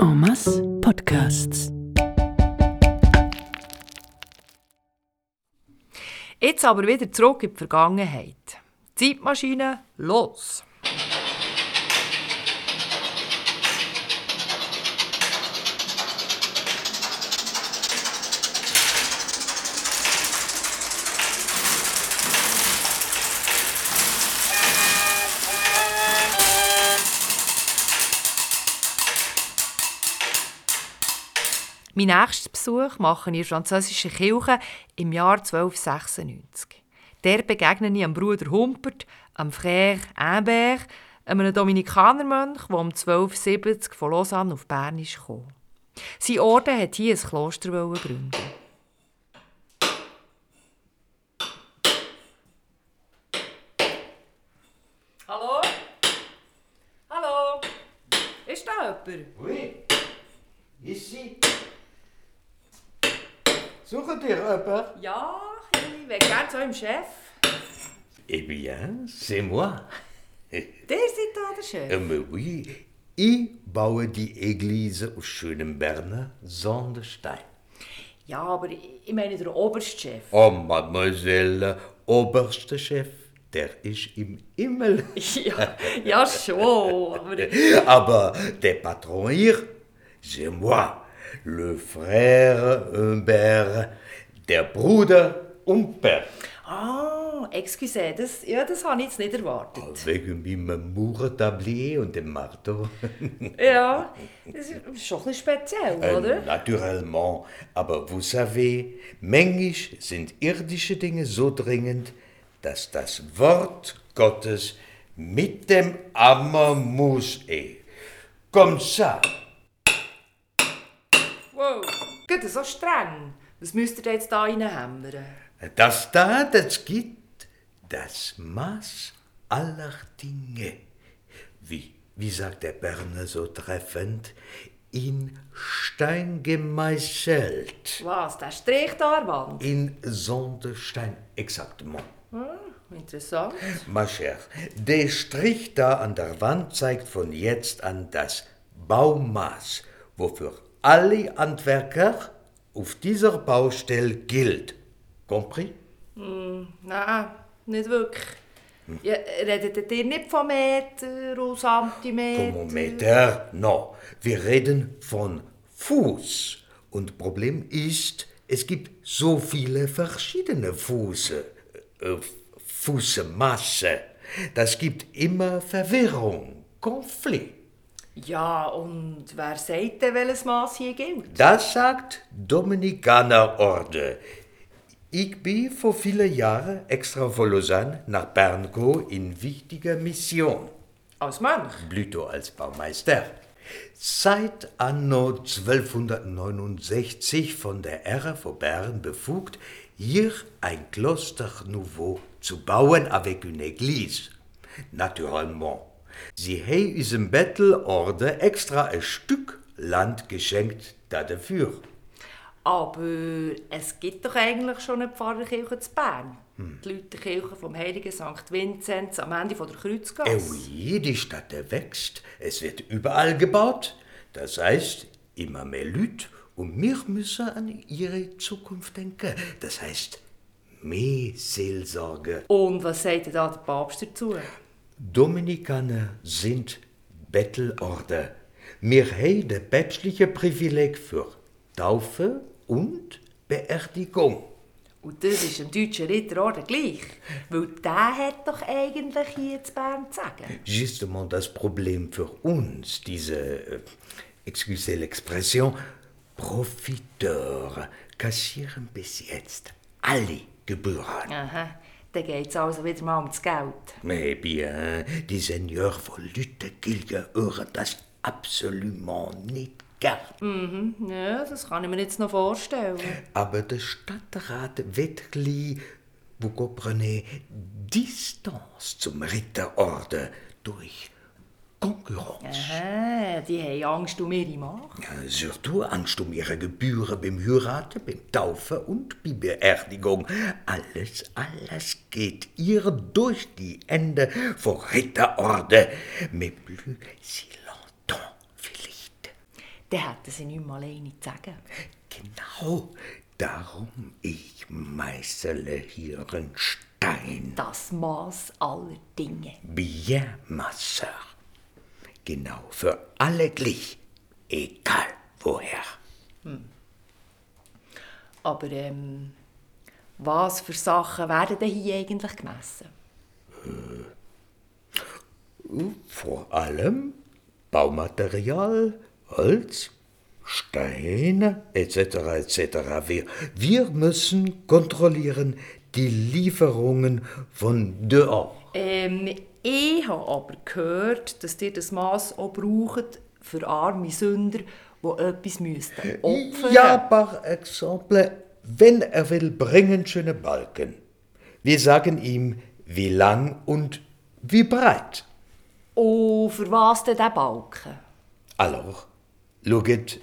En Podcasts. Jetzt aber wieder zurück in die Vergangenheit. Zeitmaschine, los! Mein nächsten Besuch mache ich in der französischen Kirche im Jahr 1296. Der begegne ich am Bruder Humpert, am Frère Imbert, einem Dominikanermönch, der um 1270 von Lausanne auf Bern ist gekommen. Sein Orden wollte hier ein Kloster gründen. Hallo? Hallo? Ist da jemand? Oui, ici. Suchen ihr jemanden? Ja, ich wäre gerne zu eurem Chef. Eh bien, c'est moi. Der seid da, der Chef. Mais oui, ich baue die Eglise auf schönem Berner Sonnenstein. Ja, aber ich meine der oberste Chef. Oh, Mademoiselle, oberster Chef, der ist im Himmel. Ja, ja schon, aber... Aber der Patron hier, c'est moi, le frère Humbert, der Bruder Humbert. Ah, excuse, das, ja, das habe ich jetzt nicht erwartet. Wegen meinem Mauertablier und dem Marteau. Ja, das ist schon ein bisschen speziell, Euh, oder? Naturellement. Aber vous savez, manchmal sind irdische Dinge so dringend, dass das Wort Gottes mit dem Hammer muss eh. Comme ça. Geht so streng. Was müsst ihr jetzt da reinhämmern? Das da, das gibt das Maß aller Dinge. Wie, wie sagt der Berner so treffend, in Stein gemeißelt. Was, der Strich da an der Wand? In Sonnenstein, exactement. Interessant. Ma chère, der Strich da an der Wand zeigt von jetzt an das Baumaß, wofür alle Handwerker auf dieser Baustelle gilt. Compris? Nein, nicht wirklich. Ja, redet ihr nicht von Meter und Zentimeter? Thermometer? No, wir reden von Fuß. Und Problem ist, es gibt so viele verschiedene Fuße, äh, Fußmaße. Das gibt immer Verwirrung, Konflikt. Ja, und wer sagt denn, welches Maß hier gilt? Das sagt Dominikanerorde. Ich bin vor vielen Jahren extra von Lausanne nach Bern gekommen in wichtiger Mission. Als Mönch? Plutôt als Baumeister. Seit anno 1269 von der Ehre von Bern befugt, hier ein Kloster Nouveau zu bauen avec une église. Naturellement. Sie haben unserem Bettelorde extra ein Stück Land geschenkt dafür. Aber es gibt doch eigentlich schon eine Pfarrerkirche zu Bern. Die Lutherkirche vom heiligen St. Vinzenz am Ende von der Kreuzgasse. Oui, die Stadt wächst. Es wird überall gebaut. Das heißt, immer mehr Leute. Und wir müssen an ihre Zukunft denken. Das heißt, mehr Seelsorge. Und was sagt da der Papst dazu? Dominikaner sind Bettelorde. Wir haben das päpstliche Privileg für Taufe und Beerdigung. Und das ist im deutschen Ritterorden gleich. Weil der hat doch eigentlich hier zu Bern zu sagen. Justement das Problem für uns, diese, äh, excusez l'expression, Profiteure kassieren bis jetzt alle Gebühren. Aha, dann geht es also wieder mal ums Geld. Mais bien, die Seigneurs von Lüttekilge hören das absolument nicht gern. Ja, das kann ich mir jetzt noch vorstellen. Aber der Stadtrat wirklich, vous comprenez, Distanz zum Ritterorde durch Konkurrenz. Aha, die haben Angst um ihre Macht. Ja, Surtout Angst um ihre Gebühren beim Heiraten, beim Taufen und bei Beerdigung. Alles, alles geht ihr durch die Hände vor Ritterorde. Mais plus si longtemps vielleicht. dann hätten sie nicht mehr alleine zu sagen. Genau, darum ich meißele hier einen Stein. Das Maß aller Dinge. Bien, ma sœur. Genau, für alle gleich, egal woher. Aber ähm, was für Sachen werden denn hier eigentlich gemessen? Vor allem Baumaterial, Holz, Steine etc. etc. Wir, wir müssen kontrollieren die Lieferungen von dehors. Ähm, ich habe aber gehört, dass ihr das Maß auch braucht für arme Sünder, die etwas müssten opfern. Ja, par exemple, wenn er will, bringen schöne Balken. Wir sagen ihm, wie lang und wie breit. Oh, für was denn der Balken? Alors, loget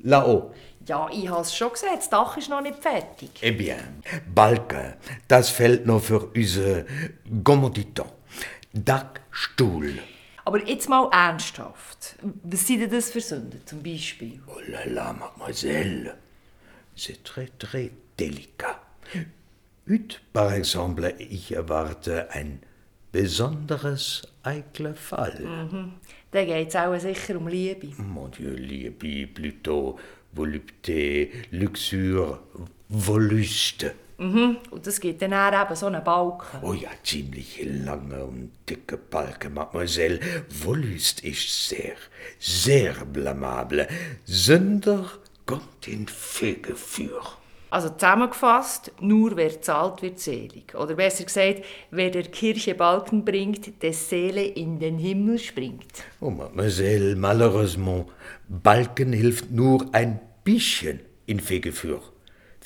là-haut. Ja, ich habe es schon gesehen, das Dach ist noch nicht fertig. Eh bien, Balken, das fällt nur für unsere Commoditon. Dachstuhl. Aber jetzt mal ernsthaft. Was sind denn das für Sünden zum Beispiel? Oh là là, mademoiselle, c'est très très délicat. Hüt, par exemple, ich erwarte ein besonderes eikler Fall. Dann geht es auch sicher um Liebe. Mon Dieu, Liebe, plutôt volupté, luxure, Wollüste. Mhm. Und das gibt dann eben so einen Balken. Oh ja, ziemlich lange und dicke Balken, Mademoiselle. Wollüst ist sehr, sehr blamable. Sünder kommt in Fegeführ. Also zusammengefasst, nur wer zahlt, wird selig. Oder besser gesagt, wer der Kirche Balken bringt, des Seele in den Himmel springt. Oh, Mademoiselle, malheureusement, Balken hilft nur ein bisschen in Fegeführ.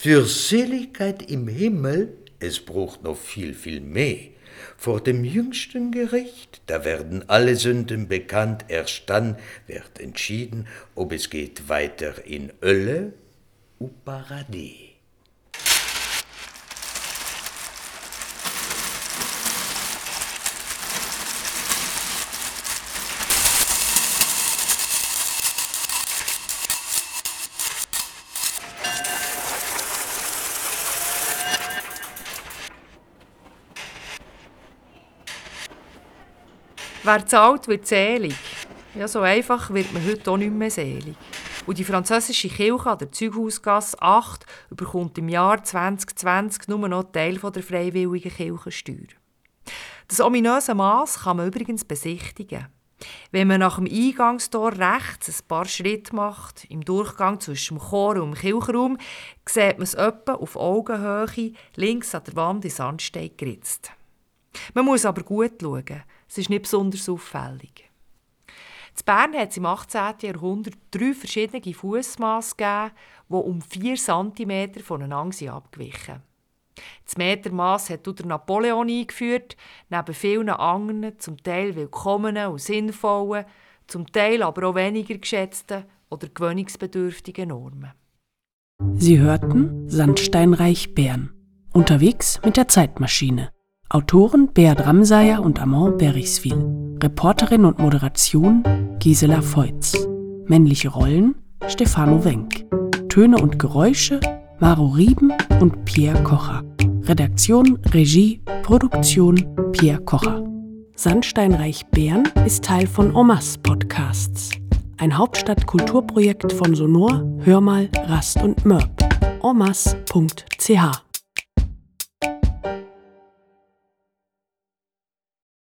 Für Seligkeit im Himmel, es braucht noch viel, viel mehr. Vor dem jüngsten Gericht, da werden alle Sünden bekannt, erst dann wird entschieden, ob es geht weiter in Hölle ou Paradies. Wer zahlt, wird selig. Ja, so einfach wird man heute auch nicht mehr selig. Und die französische Kirche an der Zeughausgasse 8 bekommt im Jahr 2020 nur noch Teil der freiwilligen Kirchensteuer. Das ominöse Maß kann man übrigens besichtigen. Wenn man nach dem Eingangstor rechts ein paar Schritte macht, im Durchgang zwischen dem Chor und dem Kirchenraum, sieht man es etwa auf Augenhöhe links an der Wand in Sandstein geritzt. Man muss aber gut schauen, es ist nicht besonders auffällig. In Bern hat es im 18. Jahrhundert drei verschiedene Fußmaße gegeben, die um 4 cm voneinander abgewichen Das Metermaß hat der Napoleon eingeführt, neben vielen anderen, zum Teil willkommenen und sinnvollen, zum Teil aber auch weniger geschätzten oder gewöhnungsbedürftigen Normen. Sie hörten Sandsteinreich Bern. Unterwegs mit der Zeitmaschine. Autoren Beat Ramsayer und Amand Berichswil. Reporterin und Moderation Gisela Feutz. Männliche Rollen Stefano Wenk. Töne und Geräusche Maro Rieben und Pierre Kocher. Redaktion, Regie, Produktion Pierre Kocher. Sandsteinreich Bern ist Teil von Omas Podcasts. Ein Hauptstadtkulturprojekt von Sonor, Hörmal, Rast und Mörb. omas.ch